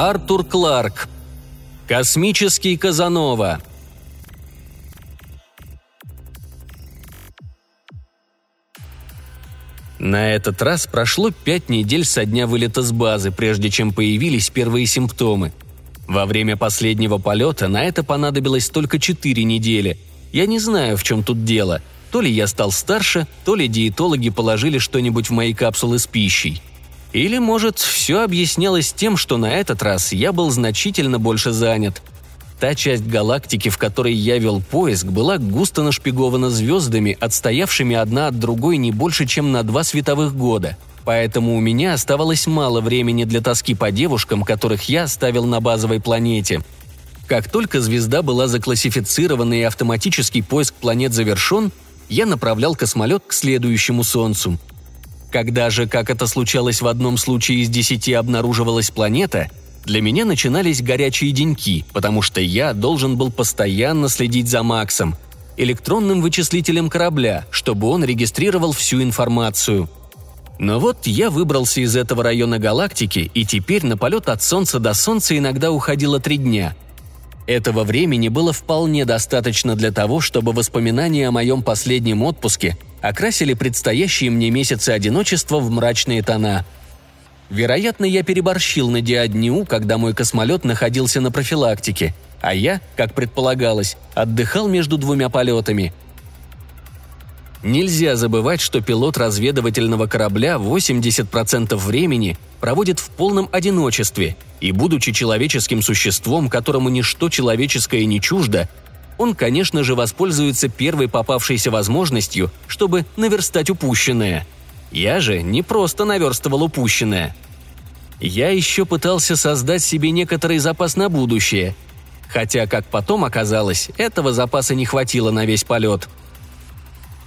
Артур Кларк. Космический Казанова. На этот раз прошло пять недель со дня вылета с базы, прежде чем появились первые симптомы. Во время последнего полета на это понадобилось только четыре недели. Я не знаю, в чем тут дело. То ли я стал старше, то ли диетологи положили что-нибудь в мои капсулы с пищей. Или, может, все объяснялось тем, что на этот раз я был значительно больше занят – Та часть галактики, в которой я вел поиск, была густо нашпигована звездами, отстоявшими одна от другой не больше, чем на два световых года. Поэтому у меня оставалось мало времени для тоски по девушкам, которых я оставил на базовой планете. Как только звезда была заклассифицирована и автоматический поиск планет завершен, я направлял космолет к следующему Солнцу. Когда же, как это случалось в одном случае из десяти, обнаруживалась планета – для меня начинались горячие деньки, потому что я должен был постоянно следить за Максом, электронным вычислителем корабля, чтобы он регистрировал всю информацию. Но вот я выбрался из этого района галактики, и теперь на полет от Солнца до Солнца иногда уходило три дня. Этого времени было вполне достаточно для того, чтобы воспоминания о моем последнем отпуске окрасили предстоящие мне месяцы одиночества в мрачные тона – Вероятно, я переборщил на Диадню, когда мой космолет находился на профилактике, а я, как предполагалось, отдыхал между двумя полетами. Нельзя забывать, что пилот разведывательного корабля 80% времени проводит в полном одиночестве, и, будучи человеческим существом, которому ничто человеческое не чуждо, он, конечно же, воспользуется первой попавшейся возможностью, чтобы наверстать упущенное – я же не просто наверстывал упущенное. Я еще пытался создать себе некоторый запас на будущее. Хотя, как потом оказалось, этого запаса не хватило на весь полет.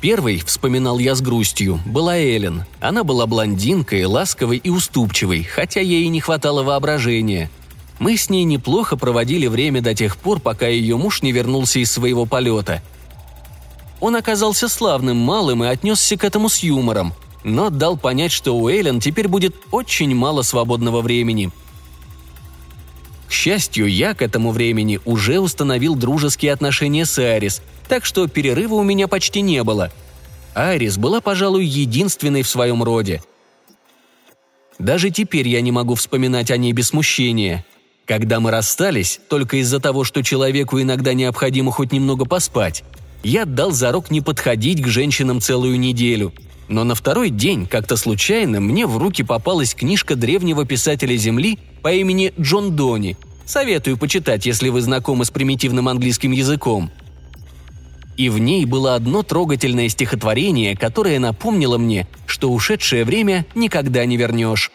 Первый, вспоминал я с грустью, была Эллен. Она была блондинкой, ласковой и уступчивой, хотя ей и не хватало воображения. Мы с ней неплохо проводили время до тех пор, пока ее муж не вернулся из своего полета. Он оказался славным малым и отнесся к этому с юмором – но дал понять, что у Эйлен теперь будет очень мало свободного времени. К счастью, я к этому времени уже установил дружеские отношения с Айрис, так что перерыва у меня почти не было. Айрис была, пожалуй, единственной в своем роде. Даже теперь я не могу вспоминать о ней без смущения. Когда мы расстались, только из-за того, что человеку иногда необходимо хоть немного поспать, я дал зарок не подходить к женщинам целую неделю – но на второй день, как-то случайно, мне в руки попалась книжка древнего писателя Земли по имени Джон Дони. Советую почитать, если вы знакомы с примитивным английским языком. И в ней было одно трогательное стихотворение, которое напомнило мне, что ушедшее время никогда не вернешь.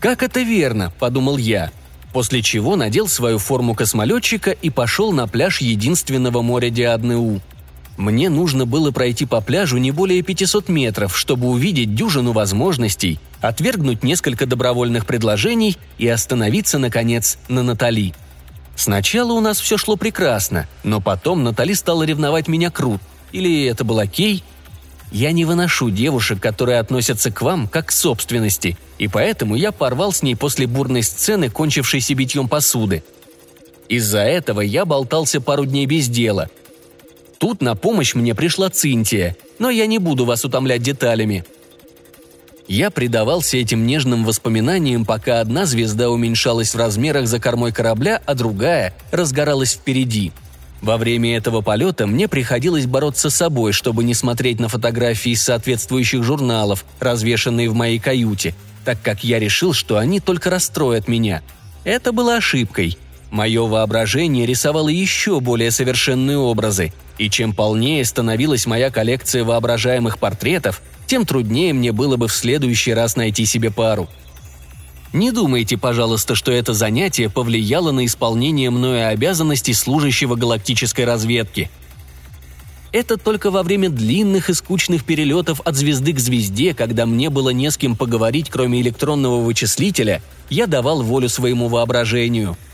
«Как это верно», — подумал я, после чего надел свою форму космолетчика и пошел на пляж единственного моря Диадны-У — мне нужно было пройти по пляжу не более 500 метров, чтобы увидеть дюжину возможностей, отвергнуть несколько добровольных предложений и остановиться, наконец, на Натали. Сначала у нас все шло прекрасно, но потом Натали стала ревновать меня крут. Или это был окей? Я не выношу девушек, которые относятся к вам как к собственности, и поэтому я порвал с ней после бурной сцены, кончившейся битьем посуды. Из-за этого я болтался пару дней без дела – Тут на помощь мне пришла Цинтия, но я не буду вас утомлять деталями. Я предавался этим нежным воспоминаниям, пока одна звезда уменьшалась в размерах за кормой корабля, а другая разгоралась впереди. Во время этого полета мне приходилось бороться с собой, чтобы не смотреть на фотографии из соответствующих журналов, развешанные в моей каюте, так как я решил, что они только расстроят меня. Это было ошибкой. Мое воображение рисовало еще более совершенные образы, и чем полнее становилась моя коллекция воображаемых портретов, тем труднее мне было бы в следующий раз найти себе пару. Не думайте, пожалуйста, что это занятие повлияло на исполнение мною обязанностей служащего галактической разведки. Это только во время длинных и скучных перелетов от звезды к звезде, когда мне было не с кем поговорить, кроме электронного вычислителя, я давал волю своему воображению –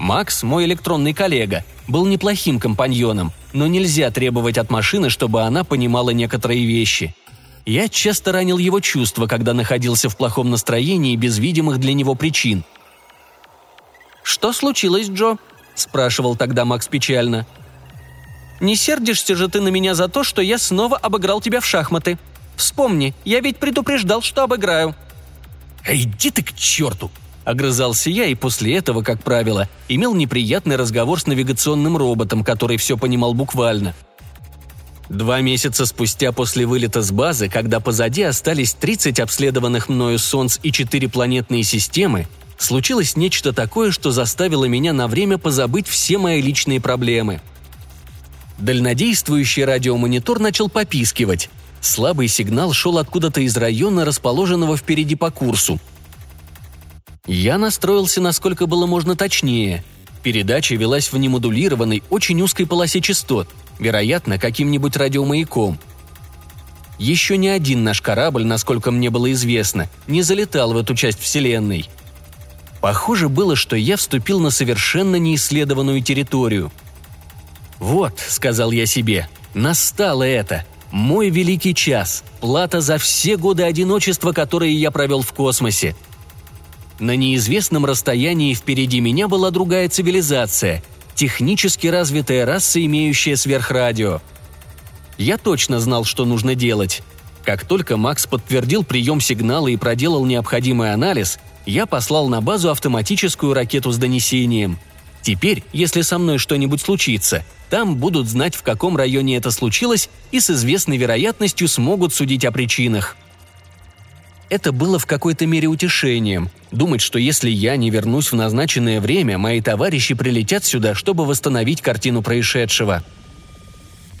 Макс, мой электронный коллега, был неплохим компаньоном, но нельзя требовать от машины, чтобы она понимала некоторые вещи. Я часто ранил его чувства, когда находился в плохом настроении без видимых для него причин. «Что случилось, Джо?» – спрашивал тогда Макс печально. «Не сердишься же ты на меня за то, что я снова обыграл тебя в шахматы? Вспомни, я ведь предупреждал, что обыграю». «А иди ты к черту!» Огрызался я и после этого, как правило, имел неприятный разговор с навигационным роботом, который все понимал буквально. Два месяца спустя после вылета с базы, когда позади остались 30 обследованных мною Солнц и 4 планетные системы, случилось нечто такое, что заставило меня на время позабыть все мои личные проблемы. Дальнодействующий радиомонитор начал попискивать. Слабый сигнал шел откуда-то из района, расположенного впереди по курсу. Я настроился насколько было можно точнее. Передача велась в немодулированной, очень узкой полосе частот, вероятно, каким-нибудь радиомаяком. Еще ни один наш корабль, насколько мне было известно, не залетал в эту часть Вселенной – Похоже было, что я вступил на совершенно неисследованную территорию. «Вот», — сказал я себе, — «настало это. Мой великий час. Плата за все годы одиночества, которые я провел в космосе». На неизвестном расстоянии впереди меня была другая цивилизация, технически развитая раса, имеющая сверхрадио. Я точно знал, что нужно делать. Как только Макс подтвердил прием сигнала и проделал необходимый анализ, я послал на базу автоматическую ракету с донесением. Теперь, если со мной что-нибудь случится, там будут знать, в каком районе это случилось, и с известной вероятностью смогут судить о причинах. Это было в какой-то мере утешением. Думать, что если я не вернусь в назначенное время, мои товарищи прилетят сюда, чтобы восстановить картину происшедшего.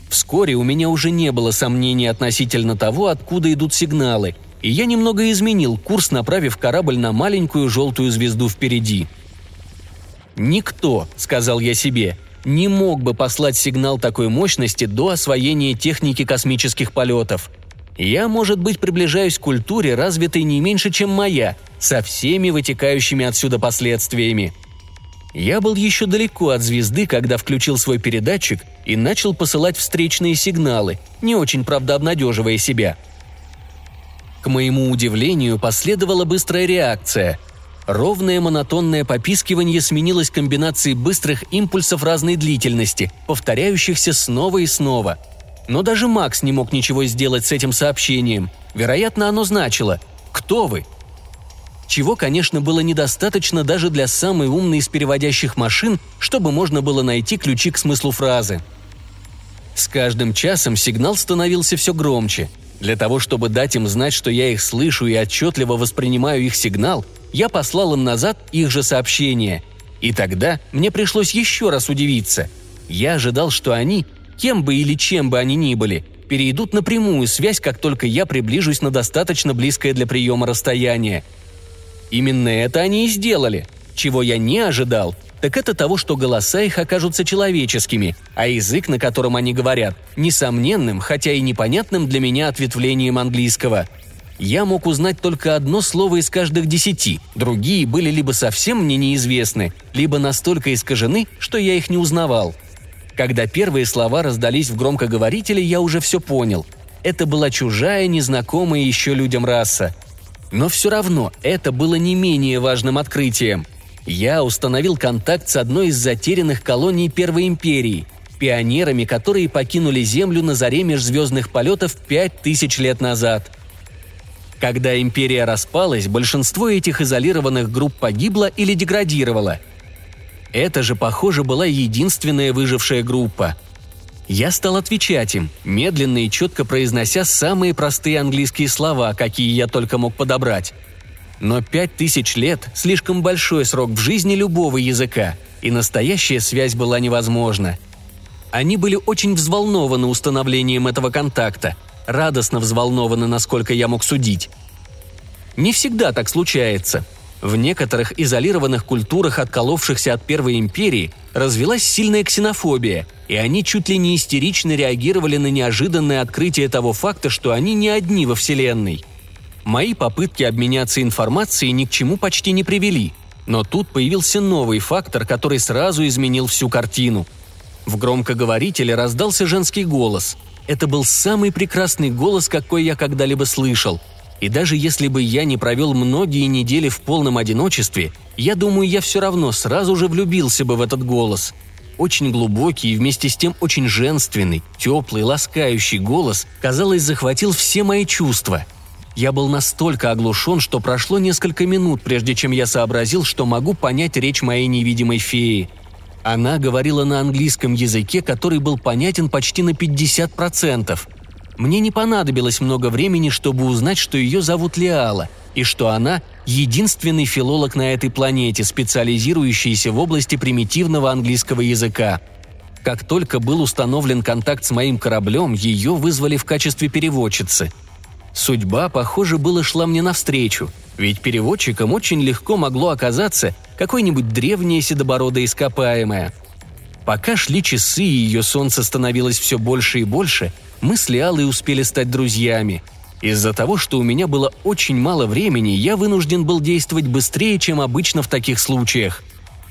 Вскоре у меня уже не было сомнений относительно того, откуда идут сигналы – и я немного изменил курс, направив корабль на маленькую желтую звезду впереди. «Никто», — сказал я себе, — «не мог бы послать сигнал такой мощности до освоения техники космических полетов. Я, может быть, приближаюсь к культуре, развитой не меньше, чем моя, со всеми вытекающими отсюда последствиями». Я был еще далеко от звезды, когда включил свой передатчик и начал посылать встречные сигналы, не очень, правда, обнадеживая себя — к моему удивлению, последовала быстрая реакция. Ровное монотонное попискивание сменилось комбинацией быстрых импульсов разной длительности, повторяющихся снова и снова. Но даже Макс не мог ничего сделать с этим сообщением. Вероятно, оно значило «Кто вы?». Чего, конечно, было недостаточно даже для самой умной из переводящих машин, чтобы можно было найти ключи к смыслу фразы. С каждым часом сигнал становился все громче – для того, чтобы дать им знать, что я их слышу и отчетливо воспринимаю их сигнал, я послал им назад их же сообщение. И тогда мне пришлось еще раз удивиться. Я ожидал, что они, кем бы или чем бы они ни были, перейдут на прямую связь, как только я приближусь на достаточно близкое для приема расстояние. Именно это они и сделали. Чего я не ожидал, так это того, что голоса их окажутся человеческими, а язык, на котором они говорят, несомненным, хотя и непонятным для меня ответвлением английского. Я мог узнать только одно слово из каждых десяти, другие были либо совсем мне неизвестны, либо настолько искажены, что я их не узнавал. Когда первые слова раздались в громкоговорителе, я уже все понял. Это была чужая, незнакомая еще людям раса. Но все равно это было не менее важным открытием – я установил контакт с одной из затерянных колоний Первой империи, пионерами, которые покинули Землю на заре межзвездных полетов пять тысяч лет назад. Когда империя распалась, большинство этих изолированных групп погибло или деградировало. Это же, похоже, была единственная выжившая группа. Я стал отвечать им, медленно и четко произнося самые простые английские слова, какие я только мог подобрать – но пять тысяч лет – слишком большой срок в жизни любого языка, и настоящая связь была невозможна. Они были очень взволнованы установлением этого контакта, радостно взволнованы, насколько я мог судить. Не всегда так случается. В некоторых изолированных культурах, отколовшихся от Первой империи, развелась сильная ксенофобия, и они чуть ли не истерично реагировали на неожиданное открытие того факта, что они не одни во Вселенной – Мои попытки обменяться информацией ни к чему почти не привели. Но тут появился новый фактор, который сразу изменил всю картину. В громкоговорителе раздался женский голос. Это был самый прекрасный голос, какой я когда-либо слышал. И даже если бы я не провел многие недели в полном одиночестве, я думаю, я все равно сразу же влюбился бы в этот голос. Очень глубокий и вместе с тем очень женственный, теплый, ласкающий голос, казалось, захватил все мои чувства. Я был настолько оглушен, что прошло несколько минут, прежде чем я сообразил, что могу понять речь моей невидимой феи. Она говорила на английском языке, который был понятен почти на 50%. Мне не понадобилось много времени, чтобы узнать, что ее зовут Лиала, и что она – единственный филолог на этой планете, специализирующийся в области примитивного английского языка. Как только был установлен контакт с моим кораблем, ее вызвали в качестве переводчицы. Судьба, похоже, была шла мне навстречу, ведь переводчиком очень легко могло оказаться какое-нибудь древнее седобородое ископаемое. Пока шли часы и ее солнце становилось все больше и больше – мы с Лиалой успели стать друзьями. Из-за того, что у меня было очень мало времени, я вынужден был действовать быстрее, чем обычно в таких случаях.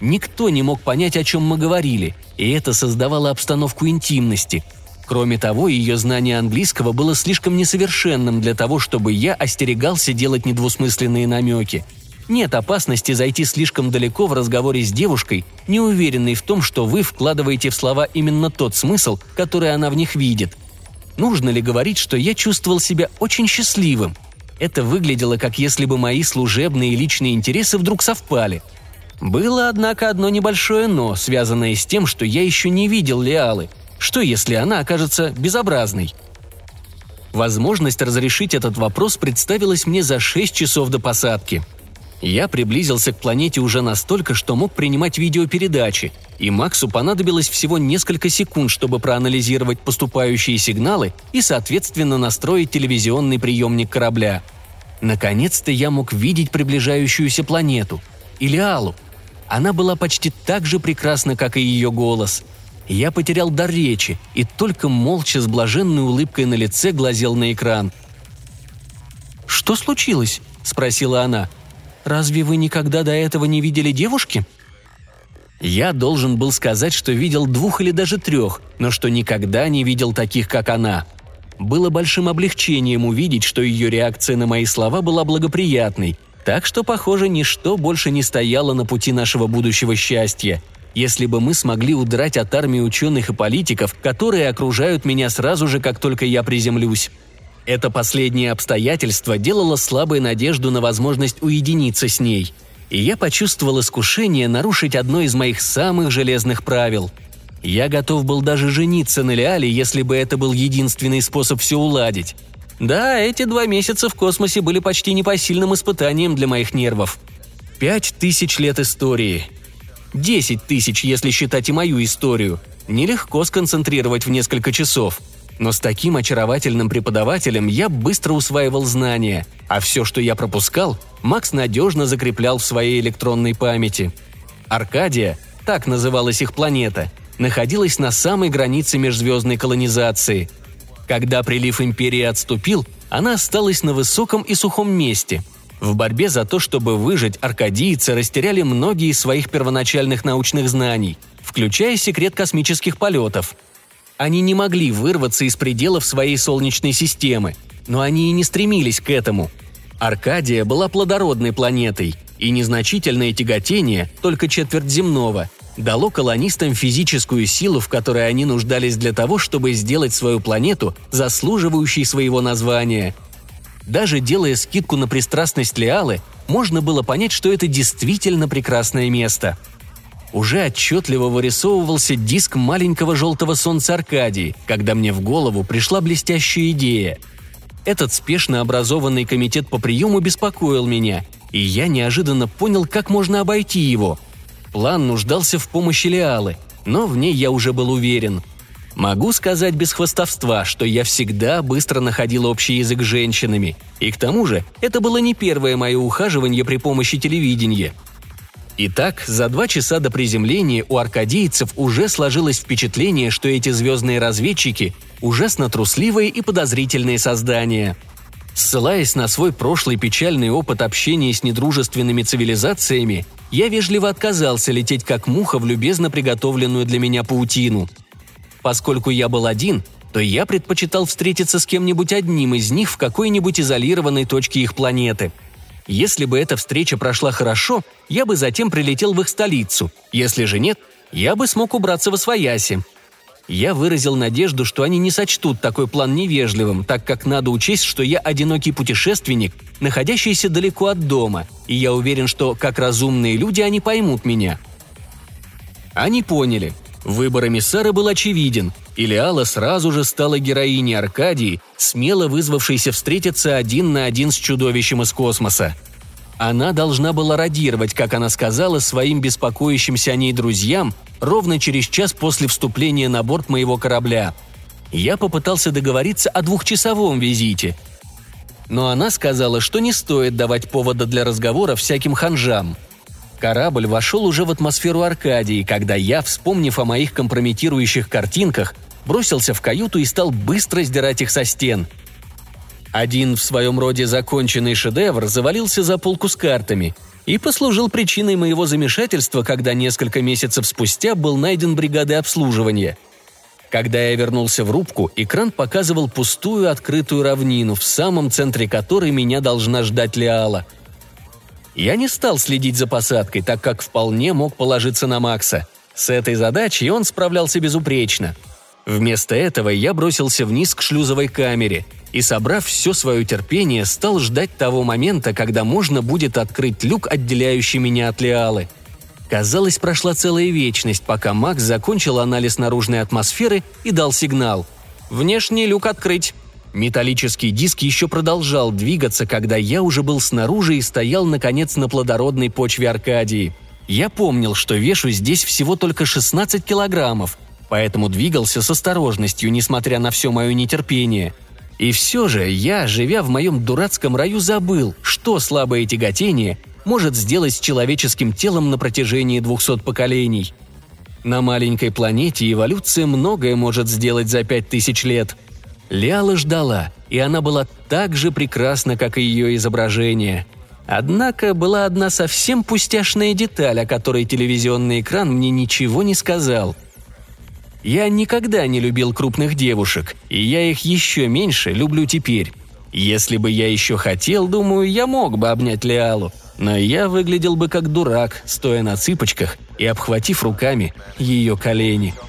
Никто не мог понять, о чем мы говорили, и это создавало обстановку интимности. Кроме того, ее знание английского было слишком несовершенным для того, чтобы я остерегался делать недвусмысленные намеки. Нет опасности зайти слишком далеко в разговоре с девушкой, не уверенной в том, что вы вкладываете в слова именно тот смысл, который она в них видит – Нужно ли говорить, что я чувствовал себя очень счастливым? Это выглядело, как если бы мои служебные и личные интересы вдруг совпали. Было, однако, одно небольшое «но», связанное с тем, что я еще не видел Лиалы. Что, если она окажется безобразной? Возможность разрешить этот вопрос представилась мне за 6 часов до посадки – я приблизился к планете уже настолько, что мог принимать видеопередачи, и Максу понадобилось всего несколько секунд, чтобы проанализировать поступающие сигналы и, соответственно, настроить телевизионный приемник корабля. Наконец-то я мог видеть приближающуюся планету. Илиалу. Она была почти так же прекрасна, как и ее голос. Я потерял дар речи и только молча с блаженной улыбкой на лице глазел на экран. «Что случилось?» – спросила она – Разве вы никогда до этого не видели девушки?» Я должен был сказать, что видел двух или даже трех, но что никогда не видел таких, как она. Было большим облегчением увидеть, что ее реакция на мои слова была благоприятной, так что, похоже, ничто больше не стояло на пути нашего будущего счастья. Если бы мы смогли удрать от армии ученых и политиков, которые окружают меня сразу же, как только я приземлюсь. Это последнее обстоятельство делало слабой надежду на возможность уединиться с ней. И я почувствовал искушение нарушить одно из моих самых железных правил. Я готов был даже жениться на Лиале, если бы это был единственный способ все уладить. Да, эти два месяца в космосе были почти непосильным испытанием для моих нервов. Пять тысяч лет истории. Десять тысяч, если считать и мою историю. Нелегко сконцентрировать в несколько часов – но с таким очаровательным преподавателем я быстро усваивал знания, а все, что я пропускал, Макс надежно закреплял в своей электронной памяти. Аркадия, так называлась их планета, находилась на самой границе межзвездной колонизации. Когда прилив империи отступил, она осталась на высоком и сухом месте. В борьбе за то, чтобы выжить, аркадийцы растеряли многие из своих первоначальных научных знаний, включая секрет космических полетов – они не могли вырваться из пределов своей Солнечной системы, но они и не стремились к этому. Аркадия была плодородной планетой, и незначительное тяготение, только четверть земного, дало колонистам физическую силу, в которой они нуждались для того, чтобы сделать свою планету заслуживающей своего названия. Даже делая скидку на пристрастность Лиалы, можно было понять, что это действительно прекрасное место – уже отчетливо вырисовывался диск маленького желтого солнца Аркадии, когда мне в голову пришла блестящая идея. Этот спешно образованный комитет по приему беспокоил меня, и я неожиданно понял, как можно обойти его. План нуждался в помощи Лиалы, но в ней я уже был уверен. Могу сказать без хвостовства, что я всегда быстро находил общий язык с женщинами. И к тому же, это было не первое мое ухаживание при помощи телевидения – Итак, за два часа до приземления у аркадийцев уже сложилось впечатление, что эти звездные разведчики – ужасно трусливые и подозрительные создания. Ссылаясь на свой прошлый печальный опыт общения с недружественными цивилизациями, я вежливо отказался лететь как муха в любезно приготовленную для меня паутину. Поскольку я был один, то я предпочитал встретиться с кем-нибудь одним из них в какой-нибудь изолированной точке их планеты. Если бы эта встреча прошла хорошо, я бы затем прилетел в их столицу. Если же нет, я бы смог убраться во свояси. Я выразил надежду, что они не сочтут такой план невежливым, так как надо учесть, что я одинокий путешественник, находящийся далеко от дома, и я уверен, что, как разумные люди, они поймут меня. Они поняли. Выбор эмиссара был очевиден. Илиала сразу же стала героиней Аркадии, смело вызвавшейся встретиться один на один с чудовищем из космоса. Она должна была радировать, как она сказала, своим беспокоящимся о ней друзьям ровно через час после вступления на борт моего корабля. Я попытался договориться о двухчасовом визите. Но она сказала, что не стоит давать повода для разговора всяким ханжам – Корабль вошел уже в атмосферу Аркадии, когда я, вспомнив о моих компрометирующих картинках, бросился в каюту и стал быстро сдирать их со стен. Один в своем роде законченный шедевр завалился за полку с картами и послужил причиной моего замешательства, когда несколько месяцев спустя был найден бригадой обслуживания. Когда я вернулся в рубку, экран показывал пустую открытую равнину, в самом центре которой меня должна ждать Леала – я не стал следить за посадкой, так как вполне мог положиться на Макса. С этой задачей он справлялся безупречно. Вместо этого я бросился вниз к шлюзовой камере и, собрав все свое терпение, стал ждать того момента, когда можно будет открыть люк, отделяющий меня от Леалы. Казалось, прошла целая вечность, пока Макс закончил анализ наружной атмосферы и дал сигнал. «Внешний люк открыть!» Металлический диск еще продолжал двигаться, когда я уже был снаружи и стоял, наконец, на плодородной почве Аркадии. Я помнил, что вешу здесь всего только 16 килограммов, поэтому двигался с осторожностью, несмотря на все мое нетерпение. И все же я, живя в моем дурацком раю, забыл, что слабое тяготение может сделать с человеческим телом на протяжении 200 поколений. На маленькой планете эволюция многое может сделать за 5000 лет – Лиала ждала, и она была так же прекрасна, как и ее изображение. Однако была одна совсем пустяшная деталь, о которой телевизионный экран мне ничего не сказал. Я никогда не любил крупных девушек, и я их еще меньше люблю теперь. Если бы я еще хотел, думаю, я мог бы обнять Лиалу, но я выглядел бы как дурак, стоя на цыпочках и обхватив руками ее колени –